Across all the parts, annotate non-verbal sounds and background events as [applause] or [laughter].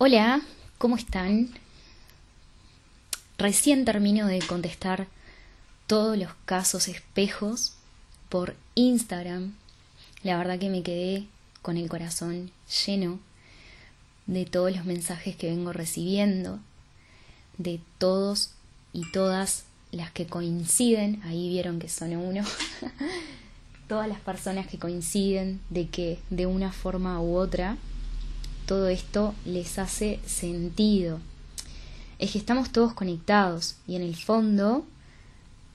Hola, ¿cómo están? Recién termino de contestar todos los casos espejos por Instagram. La verdad que me quedé con el corazón lleno de todos los mensajes que vengo recibiendo, de todos y todas las que coinciden, ahí vieron que son uno, [laughs] todas las personas que coinciden de que de una forma u otra todo esto les hace sentido es que estamos todos conectados y en el fondo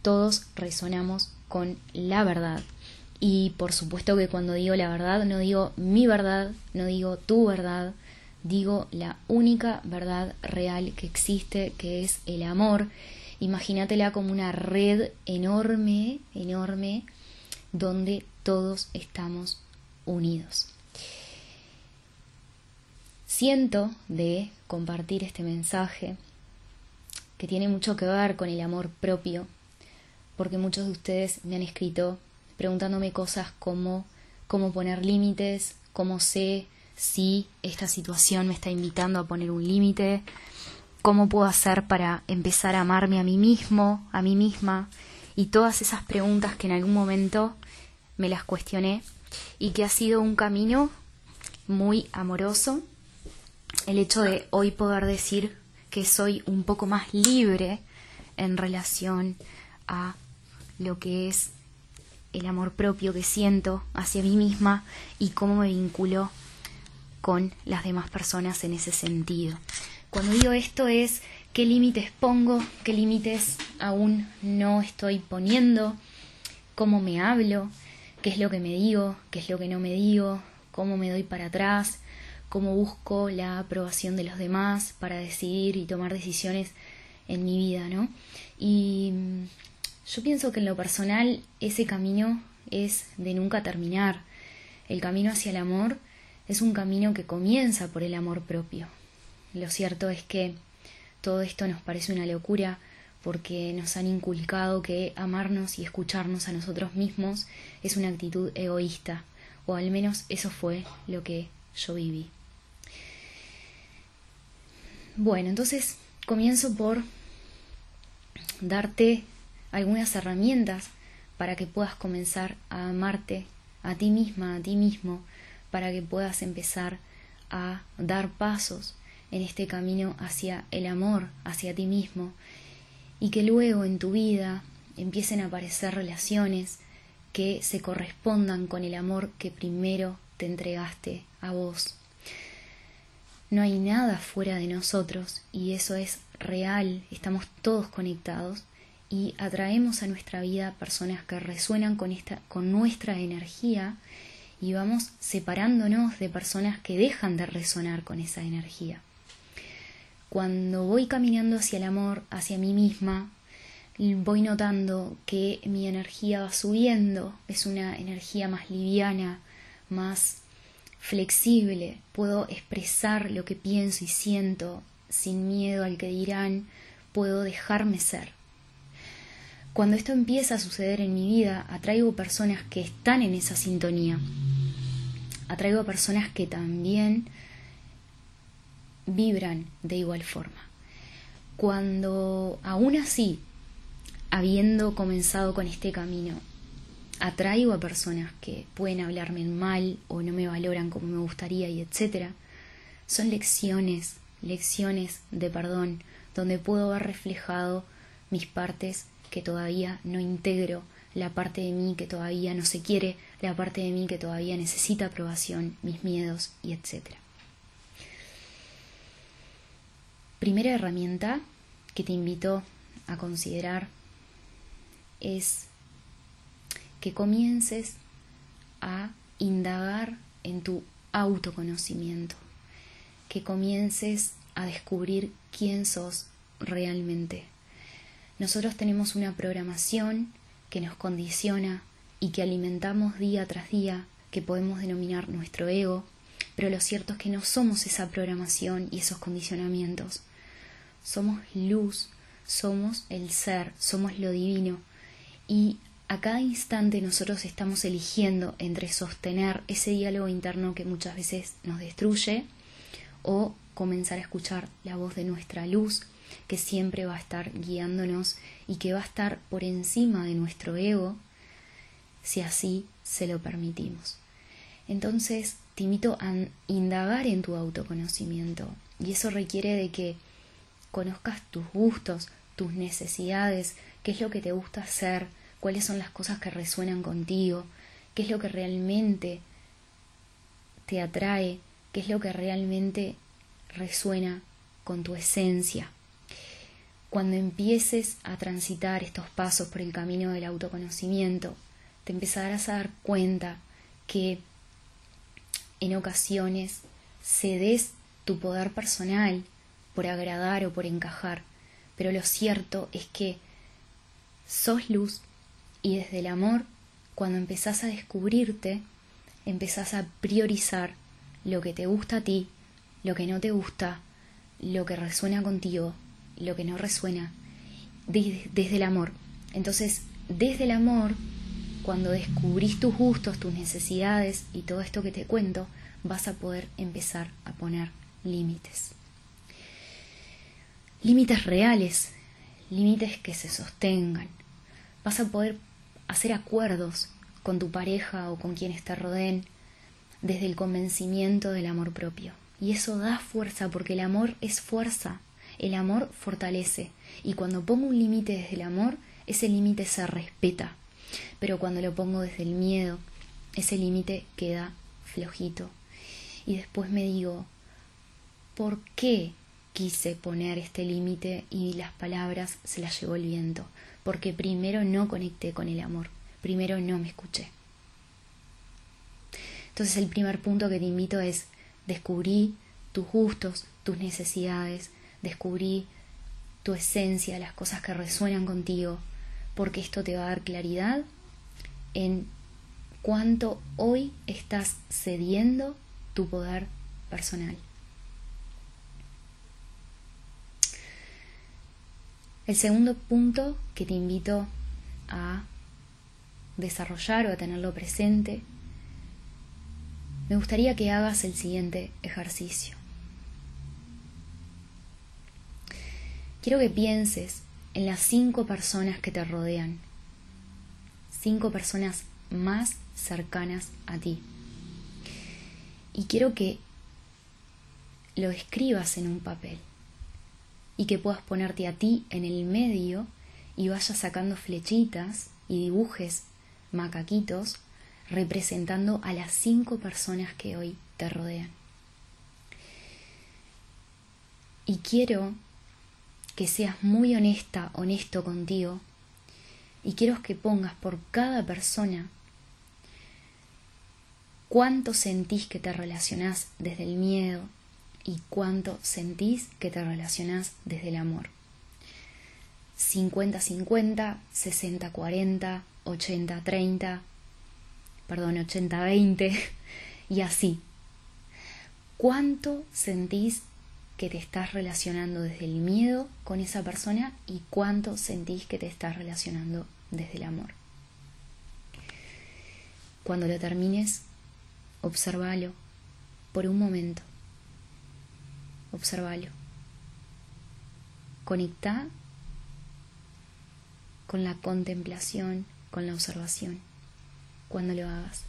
todos resonamos con la verdad. Y por supuesto que cuando digo la verdad no digo mi verdad, no digo tu verdad, digo la única verdad real que existe, que es el amor. Imagínatela como una red enorme, enorme, donde todos estamos unidos. Siento de compartir este mensaje que tiene mucho que ver con el amor propio, porque muchos de ustedes me han escrito preguntándome cosas como cómo poner límites, cómo sé si esta situación me está invitando a poner un límite, cómo puedo hacer para empezar a amarme a mí mismo, a mí misma, y todas esas preguntas que en algún momento me las cuestioné y que ha sido un camino muy amoroso el hecho de hoy poder decir que soy un poco más libre en relación a lo que es el amor propio que siento hacia mí misma y cómo me vinculo con las demás personas en ese sentido. Cuando digo esto es qué límites pongo, qué límites aún no estoy poniendo, cómo me hablo, qué es lo que me digo, qué es lo que no me digo, cómo me doy para atrás, cómo busco la aprobación de los demás para decidir y tomar decisiones en mi vida, ¿no? Y mm, yo pienso que en lo personal ese camino es de nunca terminar. El camino hacia el amor es un camino que comienza por el amor propio. Lo cierto es que todo esto nos parece una locura porque nos han inculcado que amarnos y escucharnos a nosotros mismos es una actitud egoísta, o al menos eso fue lo que yo viví. Bueno, entonces comienzo por darte algunas herramientas para que puedas comenzar a amarte a ti misma, a ti mismo, para que puedas empezar a dar pasos en este camino hacia el amor, hacia ti mismo, y que luego en tu vida empiecen a aparecer relaciones que se correspondan con el amor que primero te entregaste a vos. No hay nada fuera de nosotros y eso es real, estamos todos conectados y atraemos a nuestra vida personas que resuenan con esta con nuestra energía y vamos separándonos de personas que dejan de resonar con esa energía. Cuando voy caminando hacia el amor, hacia mí misma, voy notando que mi energía va subiendo, es una energía más liviana, más flexible, puedo expresar lo que pienso y siento sin miedo al que dirán, puedo dejarme ser. Cuando esto empieza a suceder en mi vida, atraigo personas que están en esa sintonía. Atraigo a personas que también vibran de igual forma. Cuando aún así, habiendo comenzado con este camino, atraigo a personas que pueden hablarme mal o no me valoran como me gustaría y etcétera, son lecciones, lecciones de perdón, donde puedo ver reflejado mis partes que todavía no integro, la parte de mí que todavía no se quiere, la parte de mí que todavía necesita aprobación, mis miedos y etcétera. Primera herramienta que te invito a considerar es que comiences a indagar en tu autoconocimiento, que comiences a descubrir quién sos realmente. Nosotros tenemos una programación que nos condiciona y que alimentamos día tras día, que podemos denominar nuestro ego, pero lo cierto es que no somos esa programación y esos condicionamientos. Somos luz, somos el ser, somos lo divino y a cada instante nosotros estamos eligiendo entre sostener ese diálogo interno que muchas veces nos destruye o comenzar a escuchar la voz de nuestra luz que siempre va a estar guiándonos y que va a estar por encima de nuestro ego si así se lo permitimos. Entonces te invito a indagar en tu autoconocimiento y eso requiere de que conozcas tus gustos, tus necesidades, qué es lo que te gusta hacer, cuáles son las cosas que resuenan contigo, qué es lo que realmente te atrae, qué es lo que realmente resuena con tu esencia. Cuando empieces a transitar estos pasos por el camino del autoconocimiento, te empezarás a dar cuenta que en ocasiones cedes tu poder personal por agradar o por encajar, pero lo cierto es que sos luz y desde el amor, cuando empezás a descubrirte, empezás a priorizar lo que te gusta a ti, lo que no te gusta, lo que resuena contigo, lo que no resuena, desde, el amor. Entonces, desde el amor, cuando descubrís tus gustos, tus necesidades y todo esto que te cuento, vas a poder empezar a poner límites. Límites reales, límites que se sostengan. Vas a poder hacer acuerdos con tu pareja o con quienes te rodeen desde el convencimiento del amor propio. Y eso da fuerza porque el amor es fuerza, el amor fortalece. Y cuando pongo un límite desde el amor, ese límite se respeta. Pero cuando lo pongo desde el miedo, ese límite queda flojito. Y después me digo, ¿por qué quise poner este límite y las palabras se las llevó el viento? Porque primero no conecté con el amor, primero no me escuché. Entonces el primer punto que te invito es descubrí tus gustos, tus necesidades, descubrí tu esencia, las cosas que resuenan contigo, porque esto te va a dar claridad en cuánto hoy estás cediendo tu poder personal. El segundo punto que te invito a desarrollar o a tenerlo presente, me gustaría que hagas el siguiente ejercicio. Quiero que pienses en las cinco personas que te rodean, cinco personas más cercanas a ti. Y quiero que lo escribas en un papel y que puedas ponerte a ti en el medio y vayas sacando flechitas y dibujes macaquitos representando a las cinco personas que hoy te rodean. Y quiero que seas muy honesta, honesto contigo, y quiero que pongas por cada persona cuánto sentís que te relacionás desde el miedo, y cuánto sentís que te relacionás desde el amor. 50-50, 60-40, 80-30, perdón, 80-20 y así. ¿Cuánto sentís que te estás relacionando desde el miedo con esa persona y cuánto sentís que te estás relacionando desde el amor? Cuando lo termines, observalo por un momento observalo. Conecta con la contemplación, con la observación, cuando lo hagas.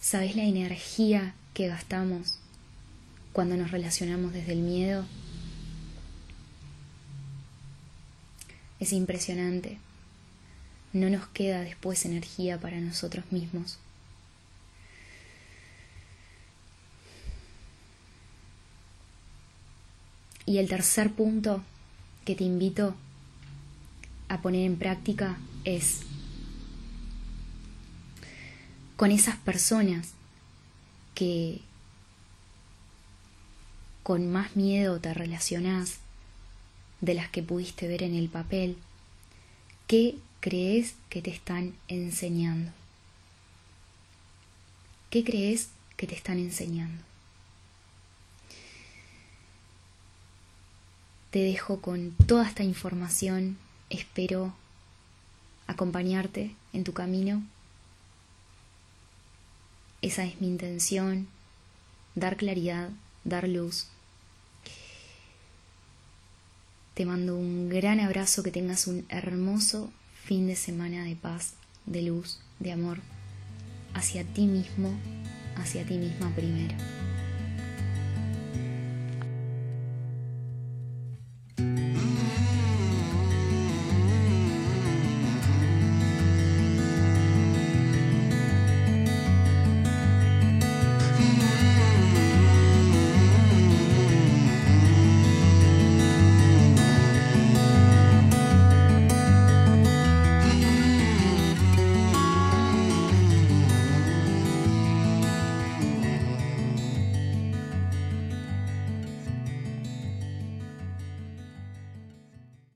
¿Sabes la energía que gastamos cuando nos relacionamos desde el miedo? Es impresionante. No nos queda después energía para nosotros mismos. Y el tercer punto que te invito a poner en práctica es con esas personas que con más miedo te relacionás de las que pudiste ver en el papel, ¿qué crees que te están enseñando? ¿Qué crees que te están enseñando? Te dejo con toda esta información. Espero acompañarte en tu camino. Esa es mi intención dar claridad, dar luz. Te mando un gran abrazo, que tengas un hermoso fin de semana de paz, de luz, de amor, hacia ti mismo, hacia ti misma primero.